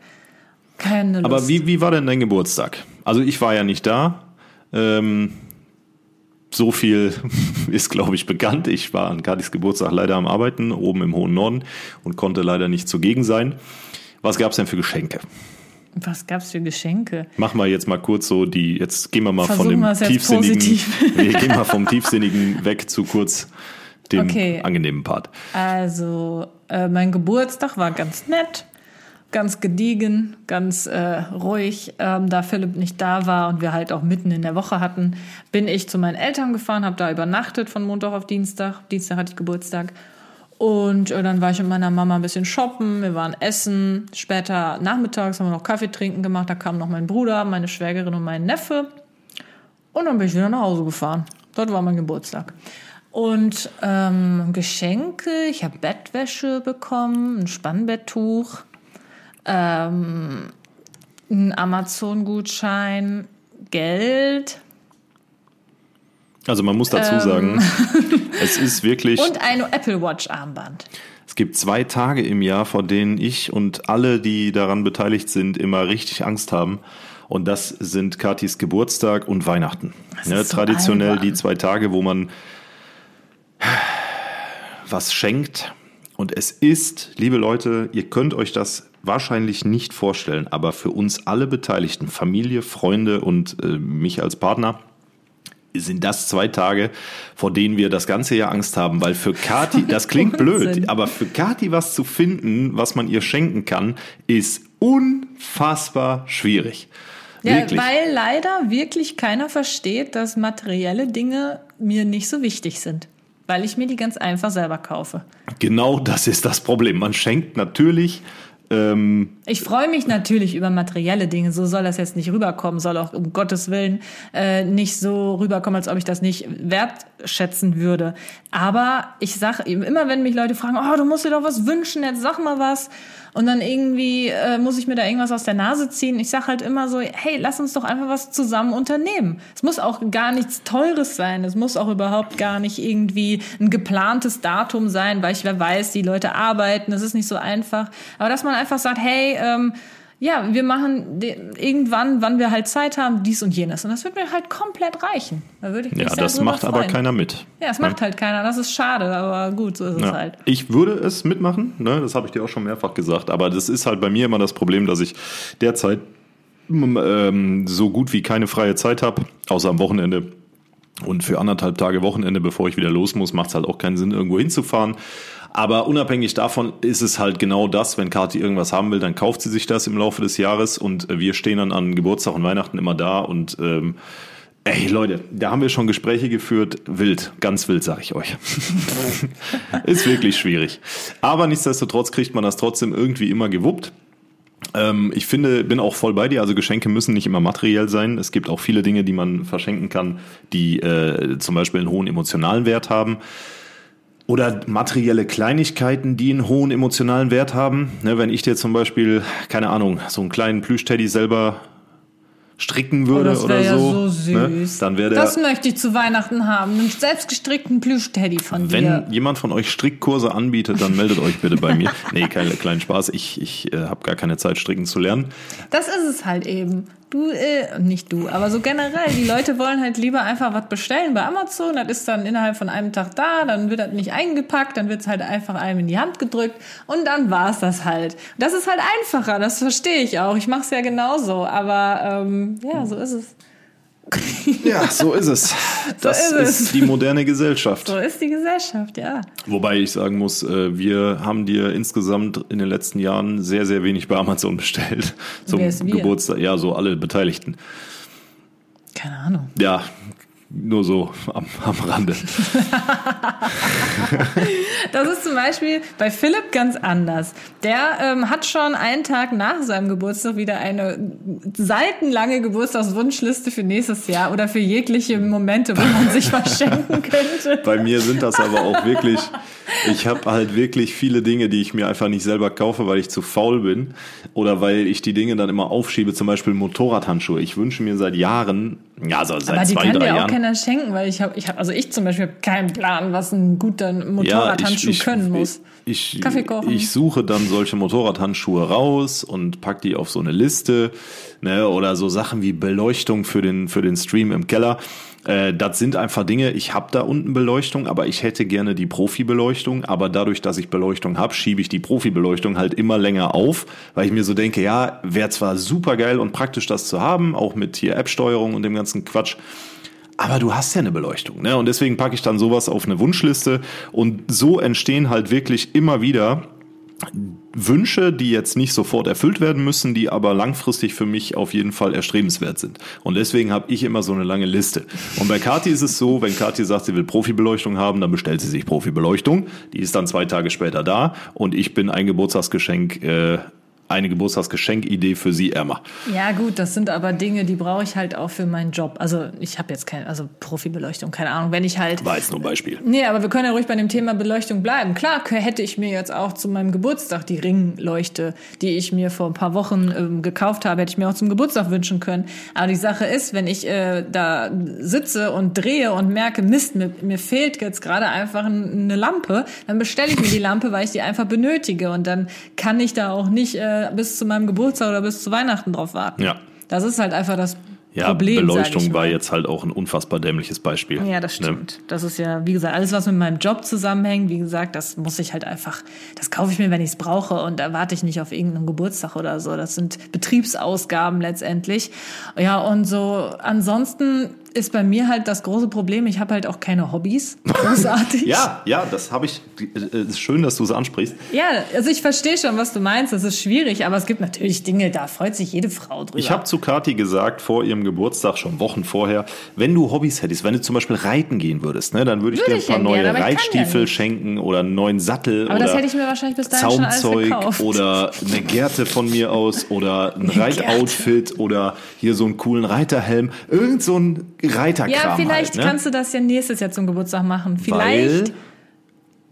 Keine Lust. Aber wie, wie war denn dein Geburtstag? Also ich war ja nicht da. Ähm, so viel ist, glaube ich, bekannt. Ich war an Kadis Geburtstag leider am Arbeiten, oben im hohen Norden und konnte leider nicht zugegen sein. Was gab es denn für Geschenke? Was gab's für Geschenke? Machen wir jetzt mal kurz so die, jetzt gehen wir mal Versuchen von dem wir tiefsinnigen, nee, gehen wir vom tiefsinnigen weg zu kurz dem Okay. angenehmen Part. Also, äh, mein Geburtstag war ganz nett, ganz gediegen, ganz äh, ruhig. Ähm, da Philipp nicht da war und wir halt auch mitten in der Woche hatten, bin ich zu meinen Eltern gefahren, habe da übernachtet von Montag auf Dienstag. Dienstag hatte ich Geburtstag. Und äh, dann war ich mit meiner Mama ein bisschen shoppen, wir waren essen. Später nachmittags haben wir noch Kaffee trinken gemacht. Da kam noch mein Bruder, meine Schwägerin und mein Neffe. Und dann bin ich wieder nach Hause gefahren. Dort war mein Geburtstag. Und ähm, Geschenke, ich habe Bettwäsche bekommen, ein Spannbetttuch, ähm, einen Amazon-Gutschein, Geld Also man muss dazu Ähm. sagen, es ist wirklich. und ein Apple Watch-Armband. Es gibt zwei Tage im Jahr, vor denen ich und alle, die daran beteiligt sind, immer richtig Angst haben. Und das sind Katis Geburtstag und Weihnachten. Das Ne, so traditionell albern. die zwei Tage, wo man was schenkt. Und es ist, liebe Leute, ihr könnt euch das wahrscheinlich nicht vorstellen, aber für uns alle Beteiligten, Familie, Freunde und äh, mich als Partner, sind das zwei Tage, vor denen wir das ganze Jahr Angst haben, weil für Kati, das klingt blöd, aber für Kati was zu finden, was man ihr schenken kann, ist unfassbar schwierig. Ja, Wirklich. weil leider wirklich keiner versteht, dass materielle Dinge mir nicht so wichtig sind. Weil ich mir die ganz einfach selber kaufe. Genau das ist das Problem. Man schenkt natürlich Ähm, Ich freue mich natürlich über materielle Dinge. So soll das jetzt nicht rüberkommen. Soll auch um Gottes Willen äh, nicht so rüberkommen, als ob ich das nicht wertschätzen würde. Aber ich sag eben immer, wenn mich Leute fragen, oh, du musst dir doch was wünschen, jetzt sag mal was. Und dann irgendwie äh, muss ich mir da irgendwas aus der Nase ziehen. Ich sag halt immer so, hey, lass uns doch einfach was zusammen unternehmen. Es muss auch gar nichts Teures sein. Es muss auch überhaupt gar nicht irgendwie ein geplantes Datum sein, weil ich wer weiß, die Leute arbeiten. Das ist nicht so einfach. Aber dass man einfach sagt, hey, ähm, ja, wir machen irgendwann, wann wir halt Zeit haben, dies und jenes. Und das wird mir halt komplett reichen. Da würde ich mich ja, das macht aber freuen. keiner mit. Ja, es macht halt keiner. Das ist schade, aber gut, so ist es Ja. halt. Ich würde es mitmachen, ne? das habe ich dir auch schon mehrfach gesagt, aber das ist halt bei mir immer das Problem, dass ich derzeit ähm, so gut wie keine freie Zeit habe, außer am Wochenende. Und für anderthalb Tage Wochenende, bevor ich wieder los muss, macht es halt auch keinen Sinn, irgendwo hinzufahren. Aber unabhängig davon ist es halt genau das, wenn Kathi irgendwas haben will, dann kauft sie sich das im Laufe des Jahres und äh, wir stehen dann an Geburtstag und Weihnachten immer da und ähm, Ey Leute, da haben wir schon Gespräche geführt. Wild, ganz wild, sag ich euch. ist wirklich schwierig. Aber nichtsdestotrotz kriegt man das trotzdem irgendwie immer gewuppt. Ähm, ich finde, bin auch voll bei dir. Also Geschenke müssen nicht immer materiell sein. Es gibt auch viele Dinge, die man verschenken kann, die äh, zum Beispiel einen hohen emotionalen Wert haben. Oder materielle Kleinigkeiten, die einen hohen emotionalen Wert haben. Ne, wenn ich dir zum Beispiel, keine Ahnung, so einen kleinen Plüschteddy selber stricken Oh, würde das oder ja so, so ne, süß. dann wäre der das möchte ich zu Weihnachten haben. Einen selbstgestrickten Plüsch-Teddy von Wenn dir. jemand von euch Strickkurse anbietet, dann meldet euch bitte bei mir. Nee, kein kleinen Spaß. Ich, ich äh, habe gar keine Zeit, stricken zu lernen. Das ist es halt eben. Du, äh, nicht du, aber so generell. Die Leute wollen halt lieber einfach was bestellen bei Amazon. Das ist dann innerhalb von einem Tag da, dann wird das nicht eingepackt, dann wird es halt einfach einem in die Hand gedrückt und dann war's das halt. Das ist halt einfacher, das verstehe ich auch. Ich mache es ja genauso, aber ähm, ja, so ist es. Ja, so ist es. Das ist ist, es. die moderne Gesellschaft. So ist die Gesellschaft, ja. Wobei ich sagen muss, äh, wir haben dir insgesamt in den letzten Jahren sehr, sehr wenig bei Amazon bestellt. Zum Wer ist wir? Geburtstag. Ja, so alle Beteiligten. Keine Ahnung. Ja, nur so am, am Rande. Das ist zum Beispiel bei Philipp ganz anders. Der ähm, hat schon einen Tag nach seinem Geburtstag wieder eine seitenlange Geburtstagswunschliste für nächstes Jahr oder für jegliche Momente, wo man sich was schenken könnte. Bei mir sind das aber auch wirklich, ich habe halt wirklich viele Dinge, die ich mir einfach nicht selber kaufe, weil ich zu faul bin oder weil ich die Dinge dann immer aufschiebe, zum Beispiel Motorradhandschuhe. Ich wünsche mir seit Jahren, ja, also seit Aber die zwei, kann drei dir auch Jahren. keiner schenken, weil ich habe, ich hab, also ich zum Beispiel habe keinen Plan, was ein guter Motorradhandschuh ich, ich, können muss. Ich, Kaffee kochen. ich suche dann solche Motorradhandschuhe raus und pack die auf so eine Liste, ne, oder so Sachen wie Beleuchtung für den für den Stream im Keller. Äh, das sind einfach Dinge. Ich habe da unten Beleuchtung, aber ich hätte gerne die Profibeleuchtung. Aber dadurch, dass ich Beleuchtung habe, schiebe ich die Profibeleuchtung halt immer länger auf, weil ich mir so denke, ja, wäre zwar super geil und praktisch, das zu haben, auch mit hier App-Steuerung und dem ganzen Quatsch. Aber du hast ja eine Beleuchtung, ne? Und deswegen packe ich dann sowas auf eine Wunschliste. Und so entstehen halt wirklich immer wieder Wünsche, die jetzt nicht sofort erfüllt werden müssen, die aber langfristig für mich auf jeden Fall erstrebenswert sind. Und deswegen habe ich immer so eine lange Liste. Und bei Kathi ist es so, wenn Kathi sagt, sie will Profibeleuchtung haben, dann bestellt sie sich Profibeleuchtung. Die ist dann zwei Tage später da und ich bin ein Geburtstagsgeschenk, äh, eine Geburtstagsgeschenkidee für sie ärmer. Ja gut, das sind aber Dinge, die brauche ich halt auch für meinen Job. Also ich habe jetzt keine, also Profibeleuchtung, keine Ahnung. Wenn ich halt War jetzt nur ein Beispiel. Nee, aber wir können ja ruhig bei dem Thema Beleuchtung bleiben. Klar, hätte ich mir jetzt auch zu meinem Geburtstag die Ringleuchte, die ich mir vor ein paar Wochen ähm, gekauft habe, hätte ich mir auch zum Geburtstag wünschen können. Aber die Sache ist, wenn ich äh, da sitze und drehe und merke, Mist, mir, mir fehlt jetzt gerade einfach ein- eine Lampe, dann bestelle ich mir die Lampe, weil ich die einfach benötige. Und dann kann ich da auch nicht äh, bis zu meinem Geburtstag oder bis zu Weihnachten drauf warten. Ja. Das ist halt einfach das Ja, Problem. Beleuchtung war jetzt halt auch ein unfassbar dämliches Beispiel. Ja, das Ne? stimmt. Das ist ja, wie gesagt, alles, was mit meinem Job zusammenhängt, wie gesagt, das muss ich halt einfach, das kaufe ich mir, wenn ich es brauche und da warte ich nicht auf irgendeinen Geburtstag oder so. Das sind Betriebsausgaben letztendlich. Ja, und so ansonsten ist bei mir halt das große Problem, ich habe halt auch keine Hobbys. Großartig. Ja, ja, das habe ich. äh, Es ist schön, dass du es ansprichst. Ja, also ich verstehe schon, was du meinst. Das ist schwierig, aber es gibt natürlich Dinge, da freut sich jede Frau drüber. Ich habe zu Kathi gesagt vor ihrem Geburtstag, schon Wochen vorher, wenn du Hobbys hättest, wenn du zum Beispiel reiten gehen würdest, ne, dann würde ich Würde dir ein paar ja neue gerne, ja Reitstiefel nicht. schenken oder einen neuen Sattel Aber oder das hätte ich mir wahrscheinlich bis dahin schon alles Zaumzeug gekauft. oder eine Gerte von mir aus oder ein Reitoutfit oder hier so einen coolen Reiterhelm, irgend so ein Reiterkram ja, vielleicht halt, ne? kannst du das ja nächstes Jahr zum Geburtstag machen. Vielleicht. Weil,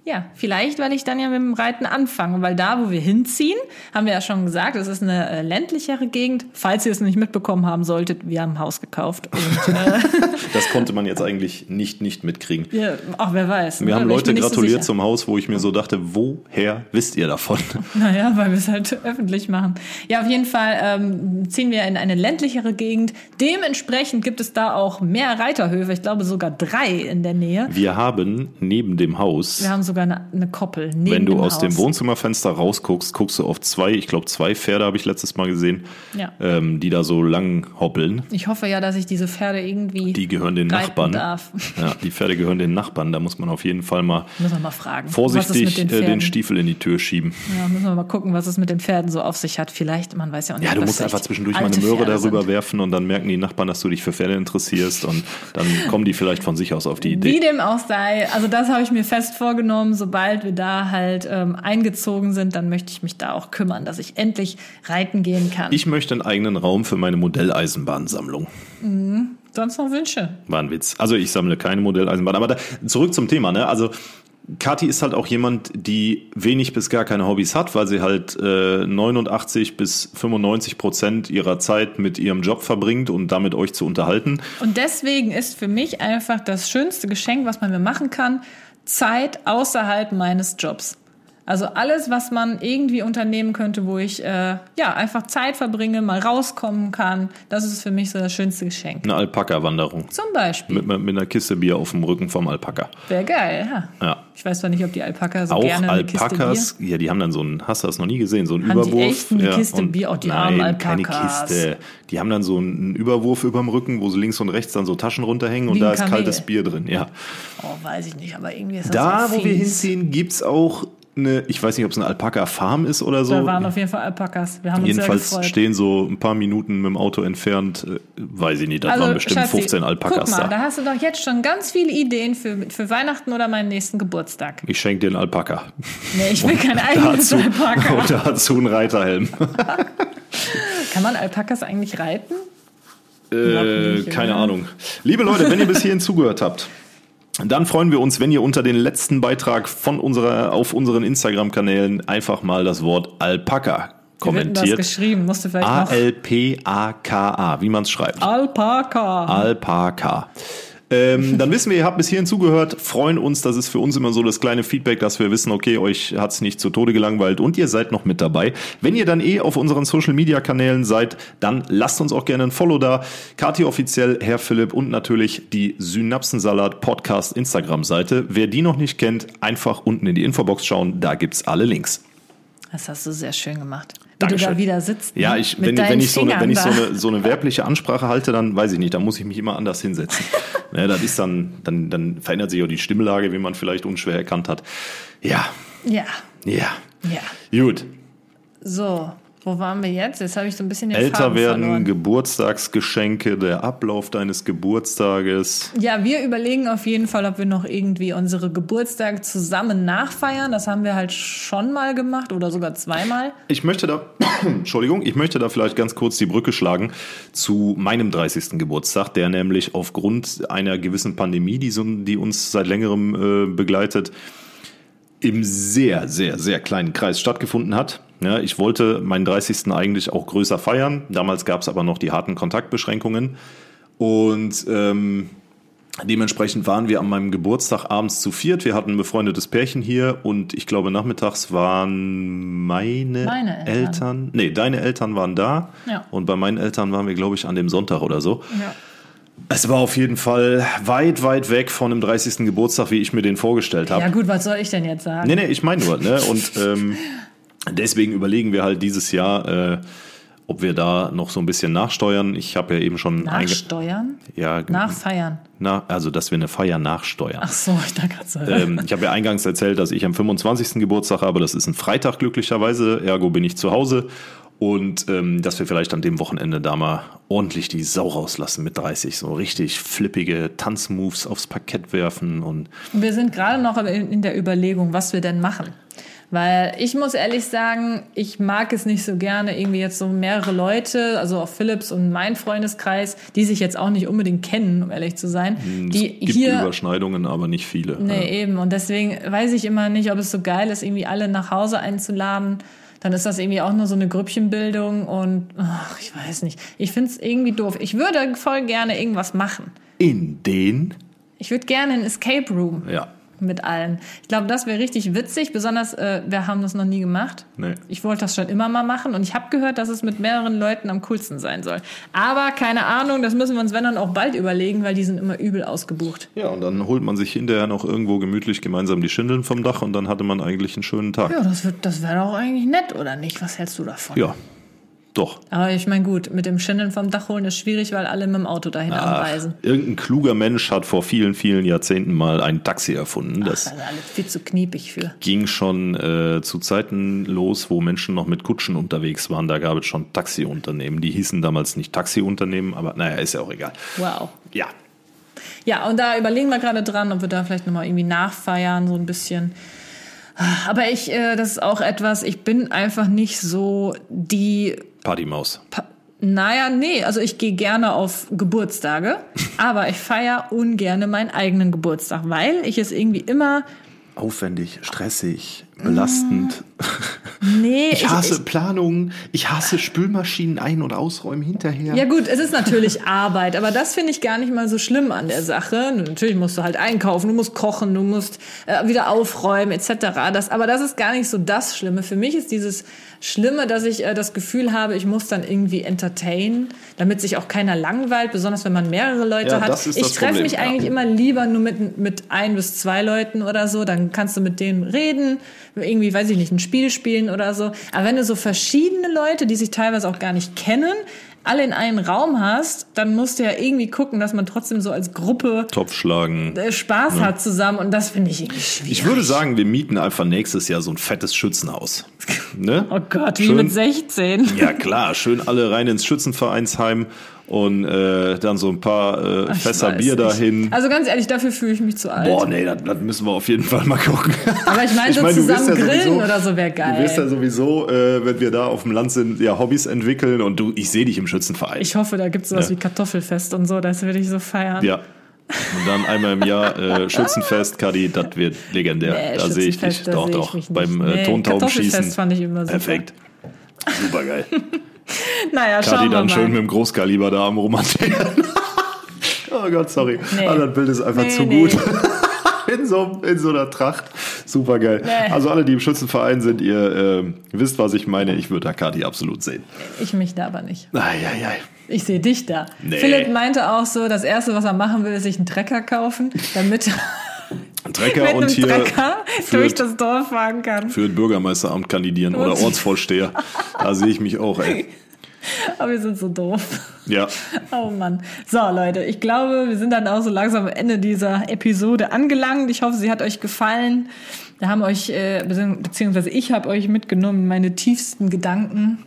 Ja, vielleicht, weil ich dann ja mit dem Reiten anfange, weil da, wo wir hinziehen, haben wir ja schon gesagt, es ist eine äh, ländlichere Gegend. Falls ihr es nicht mitbekommen haben solltet, wir haben ein Haus gekauft. Und, äh, das konnte man jetzt eigentlich nicht, nicht mitkriegen. ja, ach, wer weiß. Mir ne? haben Leute so gratuliert sicher. zum Haus, wo ich mir so dachte, woher wisst ihr davon? Naja, weil wir es halt öffentlich machen. Ja, auf jeden Fall ähm, ziehen wir in eine ländlichere Gegend. Dementsprechend gibt es da auch mehr Reiterhöfe. Ich glaube sogar drei in der Nähe. Wir haben neben dem Haus Wir haben sogar eine, eine Koppel neben Wenn du dem aus Haus. dem Wohnzimmerfenster rausguckst, guckst du auf zwei, ich glaube zwei Pferde habe ich letztes Mal gesehen, Ja. ähm, die da so lang hoppeln. Ich hoffe ja, dass ich diese Pferde irgendwie Die gehören den Nachbarn. darf. Ja, die Pferde gehören den Nachbarn. Da muss man auf jeden Fall mal mal vorsichtig den äh, den Stiefel in die Tür schieben. Ja, müssen wir mal gucken, was es mit den Pferden so auf sich hat. Vielleicht, man weiß ja auch nicht. Ja, du musst einfach zwischendurch mal eine Möhre Pferde darüber sind. werfen und dann merken die Nachbarn, dass du dich für Pferde interessierst und dann kommen die vielleicht von sich aus auf die Wie Idee. dem auch sei, also das habe ich mir fest vorgenommen, sobald wir da halt ähm, eingezogen sind, dann möchte ich mich da auch kümmern, dass ich endlich reiten gehen kann. Ich möchte einen eigenen Raum für meine Modelleisenbahnsammlung. Sonst noch Wünsche? War ein Witz. Also ich sammle keine Modelleisenbahn. Aber da, zurück zum Thema. Ne? Also Kathi ist halt auch jemand, die wenig bis gar keine Hobbys hat, weil sie halt äh, 89 bis 95 Prozent ihrer Zeit mit ihrem Job verbringt und damit euch zu unterhalten. Und deswegen ist für mich einfach das schönste Geschenk, was man mir machen kann, Zeit außerhalb meines Jobs. Also alles, was man irgendwie unternehmen könnte, wo ich äh, ja einfach Zeit verbringe, mal rauskommen kann, das ist für mich so das schönste Geschenk. Eine Alpaka-Wanderung. Zum Beispiel. Mit, mit einer Kiste Bier auf dem Rücken vom Alpaka. Wäre geil, ja. Ja. Ich weiß zwar nicht, ob die Alpaka so Auch gerne eine Kiste Alpakas, ja, die haben dann so einen, hast du das noch nie gesehen, so einen Haben die Überwurf. echt eine ja, Kiste und- Bier? Oh, die nein, armen keine Alpakas. Kiste. Die haben dann so einen Überwurf überm Rücken, wo sie links und rechts dann so Taschen runterhängen und Wie da ein ist Kamel. kaltes Bier drin, ja. Bier? Oh, weiß ich nicht, aber irgendwie ist das Da, so wo wir hinziehen, gibt's auch eine, ich weiß nicht, ob es eine Alpaka-Farm ist oder so. Da waren auf jeden Fall Alpakas. Wir haben Jedenfalls uns sehr gefreut. stehen so ein paar Minuten mit dem Auto entfernt, äh, weiß ich nicht, das waren bestimmt Also, Schatzi, 15 Alpakas Guck mal, da da. hast du doch jetzt schon ganz viele Ideen für, für Weihnachten oder meinen nächsten Geburtstag. Ich schenke dir einen Alpaka. Nee, ich will kein eigenes Dazu, Alpaka. und dazu einen Reiterhelm. Kann man Alpakas eigentlich reiten? Äh, keine? Ahnung. Liebe Leute, wenn ihr bis hierhin zugehört habt, dann freuen wir uns, wenn ihr unter den letzten Beitrag von unserer, auf unseren Instagram-Kanälen einfach mal das Wort Alpaka wird denn das kommentiert. geschrieben? Musst du vielleicht noch... A-L-P-A-K-A, wie man es schreibt. Alpaka. Alpaka. Ähm, dann wissen wir, ihr habt bis hierhin zugehört, freuen uns, das ist für uns immer so das kleine Feedback, dass wir wissen, okay, euch hat's nicht zu Tode gelangweilt und ihr seid noch mit dabei. Wenn ihr dann eh auf unseren Social Media Kanälen seid, dann lasst uns auch gerne ein Follow da. Kati offiziell, Herr Philipp und natürlich die Synapsensalat Podcast Instagram Seite. Wer die noch nicht kennt, einfach unten in die Infobox schauen, da gibt's alle Links. Das hast du sehr schön gemacht. Wie Dankeschön. du da wieder sitzt. Ja, ne? ich, Mit wenn, wenn ich, so eine, wenn ich so eine, so eine werbliche Ansprache halte, dann weiß ich nicht, dann muss ich mich immer anders hinsetzen. ja, das ist dann, dann, dann verändert sich auch die Stimmlage, wie man vielleicht unschwer erkannt hat. Ja. Ja, ja. ja. Gut. So, wo waren wir jetzt? Jetzt habe ich so ein bisschen den Älter Faden werden, verloren. Geburtstagsgeschenke, der Ablauf deines Geburtstages. Ja, wir überlegen auf jeden Fall, ob wir noch irgendwie unsere Geburtstage zusammen nachfeiern. Das haben wir halt schon mal gemacht oder sogar zweimal. Ich möchte da, Entschuldigung, ich möchte da vielleicht ganz kurz die Brücke schlagen zu meinem 30. Geburtstag, der nämlich aufgrund einer gewissen Pandemie, die, so, die uns seit längerem äh, begleitet, im sehr, sehr, sehr kleinen Kreis stattgefunden hat. Ja, ich wollte meinen 30. eigentlich auch größer feiern. Damals gab es aber noch die harten Kontaktbeschränkungen. Und ähm, dementsprechend waren wir an meinem Geburtstag abends zu viert. Wir hatten ein befreundetes Pärchen hier und ich glaube, nachmittags waren meine, Meine Eltern. Eltern. Nee, deine Eltern waren da. Ja. Und bei meinen Eltern waren wir, glaube ich, an dem Sonntag oder so. Ja. Es war auf jeden Fall weit, weit weg von dem 30. Geburtstag, wie ich mir den vorgestellt habe. Ja gut, was soll ich denn jetzt sagen? Nee, nee, ich meine nur, ne? Und ähm, deswegen überlegen wir halt dieses Jahr, äh, ob wir da noch so ein bisschen nachsteuern. Ich habe ja eben schon Nachsteuern? ja, Nachfeiern. na, also dass wir eine Feier nachsteuern. Ach so, ich dachte gerade so. Ähm, ich habe ja eingangs erzählt, dass ich am 25. Geburtstag habe. Das ist ein Freitag glücklicherweise. Ergo bin ich zu Hause. Und ähm, dass wir vielleicht an dem Wochenende da mal ordentlich die Sau rauslassen mit 30. So richtig flippige Tanzmoves aufs Parkett werfen und Wir sind gerade noch in der Überlegung, was wir denn machen. Weil ich muss ehrlich sagen, ich mag es nicht so gerne, irgendwie jetzt so mehrere Leute, also auch Philips und mein Freundeskreis, die sich jetzt auch nicht unbedingt kennen, um ehrlich zu sein, die es gibt hier. Überschneidungen, aber nicht viele. Nee, eben. Und deswegen weiß ich immer nicht, ob es so geil ist, irgendwie alle nach Hause einzuladen. Dann ist das irgendwie auch nur so eine Grüppchenbildung und ach, ich weiß nicht. Ich finde es irgendwie doof. Ich würde voll gerne irgendwas machen. In den, Ich würde gerne einen Escape Room ja, mit allen. Ich glaube, das wäre richtig witzig, besonders äh, wir haben das noch nie gemacht. Nee. Ich wollte das schon immer mal machen und ich habe gehört, dass es mit mehreren Leuten am coolsten sein soll. Aber keine Ahnung, das müssen wir uns, wenn dann auch bald überlegen, weil die sind immer übel ausgebucht. ja, und dann holt man sich hinterher noch irgendwo gemütlich gemeinsam die Schindeln vom Dach und dann hatte man eigentlich einen schönen Tag. Ja, das, wird- das wäre doch eigentlich nett, oder nicht? Was hältst du davon? Ja, doch. Aber ich meine, gut, mit dem Schindeln vom Dach holen ist schwierig, weil alle mit dem Auto dahin anreisen. Irgendein kluger Mensch hat vor vielen, vielen Jahrzehnten mal ein Taxi erfunden. Das Das ist alles viel zu kniepig für. ging schon äh, zu Zeiten los, wo Menschen noch mit Kutschen unterwegs waren. Da gab es schon Taxiunternehmen. Die hießen damals nicht Taxiunternehmen, aber naja, ist ja auch egal. Wow. Ja, Ja, und da überlegen wir gerade dran, ob wir da vielleicht nochmal irgendwie nachfeiern, so ein bisschen. Aber ich, äh, das ist auch etwas, ich bin einfach nicht so die Partymaus. Pa naja, nee, also ich gehe gerne auf Geburtstage, aber ich feiere ungerne meinen eigenen Geburtstag, weil ich es irgendwie immer, Aufwendig, stressig, belastend. Nee, Ich hasse Planungen, ich hasse Spülmaschinen ein- und ausräumen hinterher. Ja gut, es ist natürlich Arbeit, aber das finde ich gar nicht mal so schlimm an der Sache. Natürlich musst du halt einkaufen, du musst kochen, du musst äh, wieder aufräumen etc. Das, aber das ist gar nicht so das Schlimme. Für mich ist dieses Schlimme, dass ich äh, das Gefühl habe, ich muss dann irgendwie entertainen, damit sich auch keiner langweilt, besonders wenn man mehrere Leute Ja, hat. das ist ich treffe mich ja. eigentlich immer lieber nur mit, mit ein bis zwei Leuten oder so. Dann kannst du mit denen reden, irgendwie, weiß ich nicht, ein Spiel spielen oder so. Aber wenn du so verschiedene Leute, die sich teilweise auch gar nicht kennen, alle in einen Raum hast, dann musst du ja irgendwie gucken, dass man trotzdem so als Gruppe Topf schlagen. äh, Spaß hat zusammen. Und das finde ich irgendwie schwierig. Ich würde sagen, wir mieten einfach nächstes Jahr so ein fettes Schützenhaus. Ne? oh Gott, wie Schön- mit 16. Ja klar, schön alle rein ins Schützenvereinsheim und äh, dann so ein paar äh, Ich Fässer Bier dahin. Also ganz ehrlich, dafür fühle ich mich zu alt. Boah, nee, das, das müssen wir auf jeden Fall mal gucken. Aber ich meine, so du wirst zusammen grillen sowieso- oder so wäre Du wirst ja geil. sowieso, äh, wenn wir da auf dem Land sind, ja Hobbys entwickeln und du, ich sehe dich im Schützenverein. Ich hoffe, da gibt es sowas Ja. wie Kartoffelfest und so, das würde ich so feiern. ja. Und dann einmal im Jahr äh, Schützenfest, Kadi, das wird legendär. Nee, da sehe ich dich. Doch, ich doch. Beim äh, Nee, Tontaubenschießen. Kartoffelfest fand ich immer super. Perfekt. Super geil. Naja, Kadi schauen wir dann mal. schön mit dem Großkaliber da am Romantieren. oh Gott, sorry. Nee. Ah, das Bild ist einfach Nee, zu nee. gut. In so, in so einer Tracht. Super geil. Nee. Also alle, die im Schützenverein sind, ihr äh, wisst, was ich meine. Ich würde da Kadi absolut sehen. Ich mich da aber nicht. Eieiei. Ich sehe dich da. Nee. Philipp meinte auch so, das Erste, was er machen will, ist sich einen Trecker kaufen, damit er Ein Trecker mit und einem hier Trecker durch führt, das Dorf fahren kann. für ein Bürgermeisteramt kandidieren oder Und- Ortsvorsteher. Da sehe ich mich auch, ey. Aber wir sind so doof. Ja. Oh Mann. So, Leute, ich glaube, wir sind dann auch so langsam am Ende dieser Episode angelangt. Ich hoffe, sie hat euch gefallen. Wir haben euch, äh, bezieh- beziehungsweise ich habe euch mitgenommen, meine tiefsten Gedanken.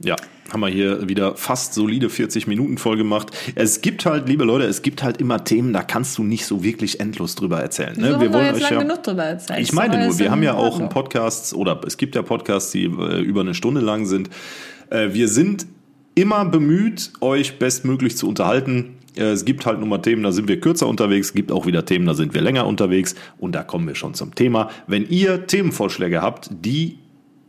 Ja, haben wir hier wieder fast solide 40 Minuten voll gemacht. Es gibt halt, liebe Leute, es gibt halt immer Themen, da kannst du nicht so wirklich endlos drüber erzählen. Ne? Wir jetzt lang genug drüber erzählt. Ich meine nur, wir haben ja auch Ordnung. einen Podcast oder es gibt ja Podcasts, die äh, über eine Stunde lang sind. Äh, wir sind immer bemüht, euch bestmöglich zu unterhalten. Äh, Es gibt halt nun mal Themen, da sind wir kürzer unterwegs, es gibt auch wieder Themen, da sind wir länger unterwegs und da kommen wir schon zum Thema. Wenn ihr Themenvorschläge habt, die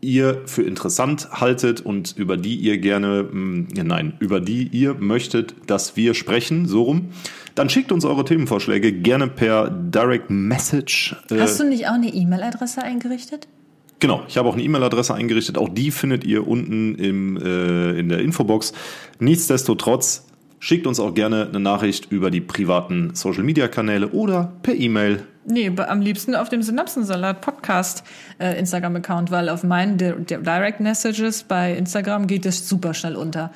ihr für interessant haltet und über die ihr gerne, mh, nein, über die ihr möchtet, dass wir sprechen, so rum, dann schickt uns eure Themenvorschläge gerne per Direct Message. äh, Hast du nicht auch eine E-Mail-Adresse eingerichtet? Genau, ich habe auch eine E-Mail-Adresse eingerichtet. Auch die findet ihr unten im, äh, in der Infobox. Nichtsdestotrotz schickt uns auch gerne eine Nachricht über die privaten Social-Media-Kanäle oder per E-Mail Nee, am liebsten auf dem Synapsensalat Podcast äh, Instagram-Account, weil auf meinen Di Di- Direct Messages bei Instagram geht es super schnell unter.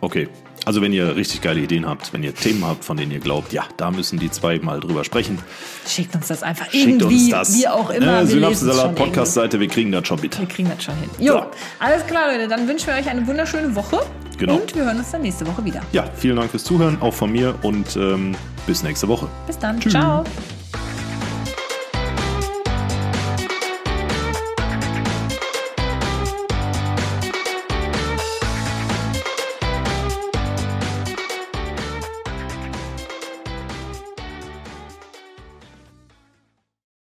Okay. Also wenn ihr richtig geile Ideen habt, wenn ihr Themen habt, von denen ihr glaubt, ja, da müssen die zwei mal drüber sprechen, Schickt uns das einfach schickt irgendwie, uns das. wie auch immer. Äh, Synapsensalat. Podcast-Seite, wir kriegen das schon mit. Wir kriegen das schon hin. Jo, So. alles klar, Leute. Dann wünschen wir euch eine wunderschöne Woche. Genau. Und wir hören uns dann nächste Woche wieder. Ja, vielen Dank fürs Zuhören, auch von mir und ähm, bis nächste Woche. Bis dann. Ciao.